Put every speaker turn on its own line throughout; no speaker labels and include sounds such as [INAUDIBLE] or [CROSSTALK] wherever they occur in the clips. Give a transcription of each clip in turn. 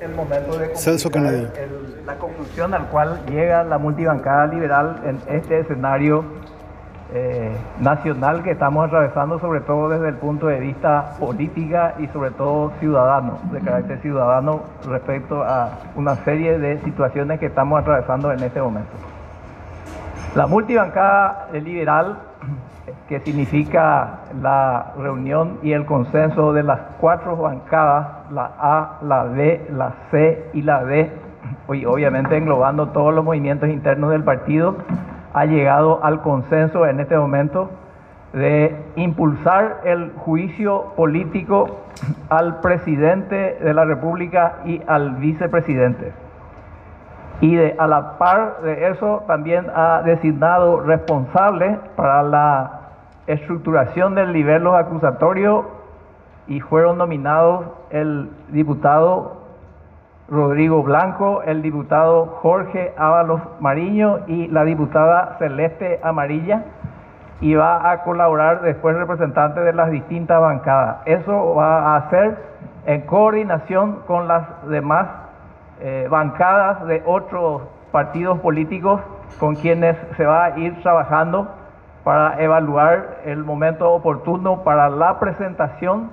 el momento de
Celso
el- la conclusión al cual llega la multibancada liberal en este escenario eh, nacional que estamos atravesando, sobre todo desde el punto de vista política y sobre todo ciudadano, de carácter ciudadano respecto a una serie de situaciones que estamos atravesando en este momento. La multibancada liberal, que significa la reunión y el consenso de las cuatro bancadas, la A, la B, la C y la D, y obviamente englobando todos los movimientos internos del partido, ha llegado al consenso en este momento de impulsar el juicio político al presidente de la República y al vicepresidente. Y de, a la par de eso también ha designado responsable para la estructuración del nivel acusatorio y fueron nominados el diputado Rodrigo Blanco, el diputado Jorge Ábalos Mariño y la diputada Celeste Amarilla y va a colaborar después representantes de las distintas bancadas. Eso va a hacer en coordinación con las demás eh, bancadas de otros partidos políticos con quienes se va a ir trabajando para evaluar el momento oportuno para la presentación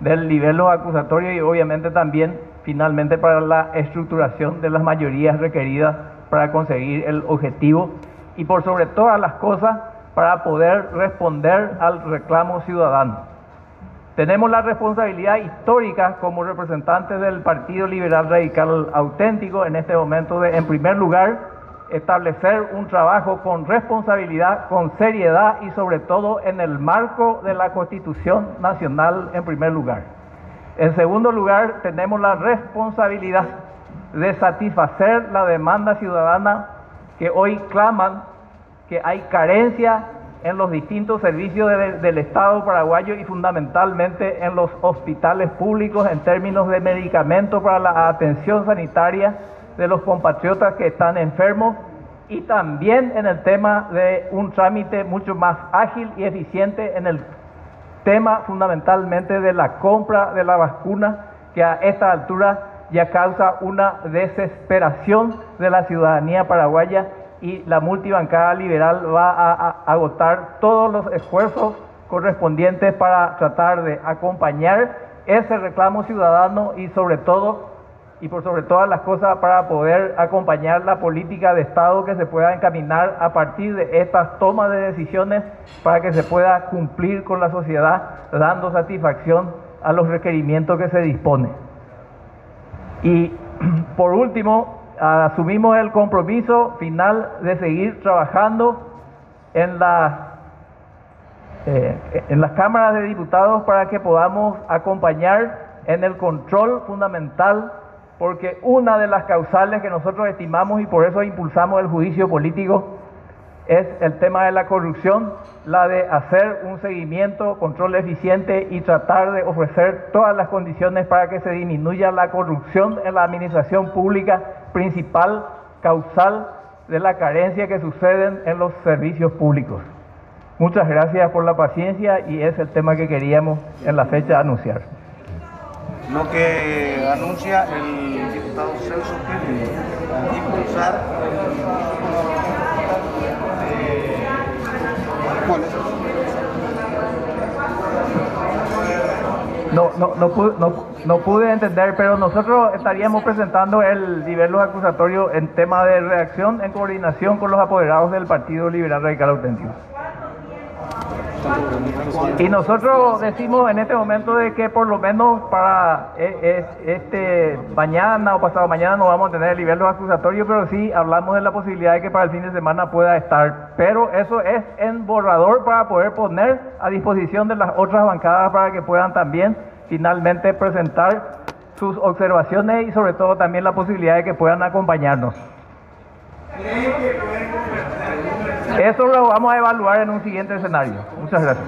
del nivel acusatorio y obviamente también finalmente para la estructuración de las mayorías requeridas para conseguir el objetivo y por sobre todas las cosas para poder responder al reclamo ciudadano. Tenemos la responsabilidad histórica como representantes del Partido Liberal Radical Auténtico en este momento de, en primer lugar, establecer un trabajo con responsabilidad, con seriedad y sobre todo en el marco de la Constitución Nacional en primer lugar. En segundo lugar, tenemos la responsabilidad de satisfacer la demanda ciudadana que hoy claman que hay carencia en los distintos servicios de- del Estado paraguayo y fundamentalmente en los hospitales públicos en términos de medicamentos para la atención sanitaria de los compatriotas que están enfermos y también en el tema de un trámite mucho más ágil y eficiente en el tema fundamentalmente de la compra de la vacuna que a esta altura ya causa una desesperación de la ciudadanía paraguaya y la multibancada liberal va a, agotar todos los esfuerzos correspondientes para tratar de acompañar ese reclamo ciudadano y sobre todo y por sobre todas las cosas para poder acompañar la política de Estado que se pueda encaminar a partir de estas tomas de decisiones para que se pueda cumplir con la sociedad dando satisfacción a los requerimientos que se dispone. Y [CLEARS THROAT] por último, asumimos el compromiso final de seguir trabajando en las eh, en las cámaras de diputados para que podamos acompañar en el control fundamental, porque una de las causales que nosotros estimamos y por eso impulsamos el juicio político es el tema de la corrupción, la de hacer un seguimiento, control eficiente y tratar de ofrecer todas las condiciones para que se disminuya la corrupción en la administración pública, principal causal de la carencia que suceden en los servicios públicos. Muchas gracias por la paciencia y es el tema que queríamos en la fecha anunciar.
Lo que anuncia el diputado Celso Kennedy, impulsar.
No, no, no, pude, no, no pude entender, pero nosotros estaríamos presentando el nivel acusatorio en tema de reacción en coordinación con los apoderados del Partido Liberal Radical Auténtico. Y nosotros decimos en este momento de que por lo menos para eh, este mañana o pasado mañana no vamos a tener el nivel acusatorio, pero sí hablamos de la posibilidad de que para el fin de semana pueda estar. Pero eso es en borrador para poder poner a disposición de las otras bancadas para que puedan también finalmente presentar sus observaciones y sobre todo también la posibilidad de que puedan acompañarnos. Eso lo vamos a evaluar en un siguiente escenario. Muchas gracias.